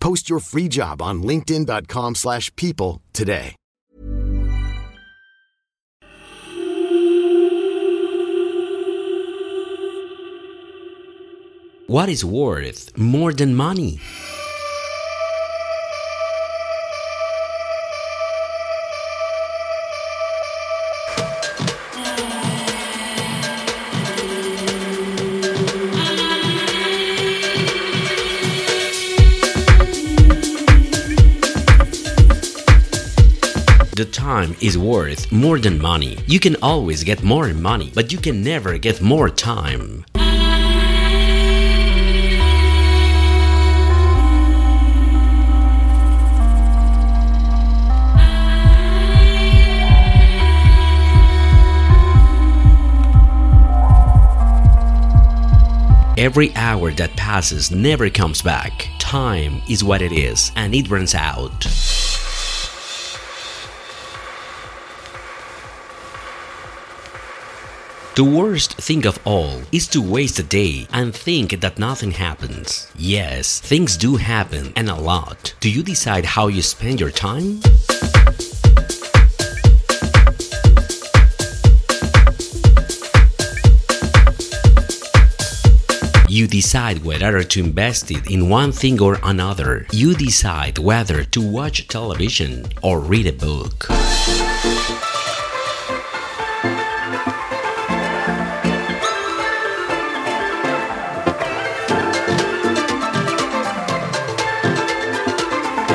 Post your free job on linkedin.com/people slash people today. What is worth more than money? The time is worth more than money. You can always get more money, but you can never get more time. Every hour that passes never comes back. Time is what it is, and it runs out. The worst thing of all is to waste a day and think that nothing happens. Yes, things do happen and a lot. Do you decide how you spend your time? You decide whether to invest it in one thing or another. You decide whether to watch television or read a book.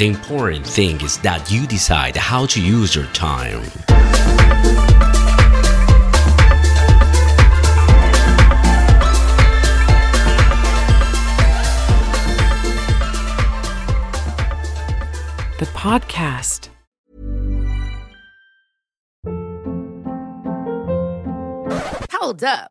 The important thing is that you decide how to use your time. The podcast. Hold up.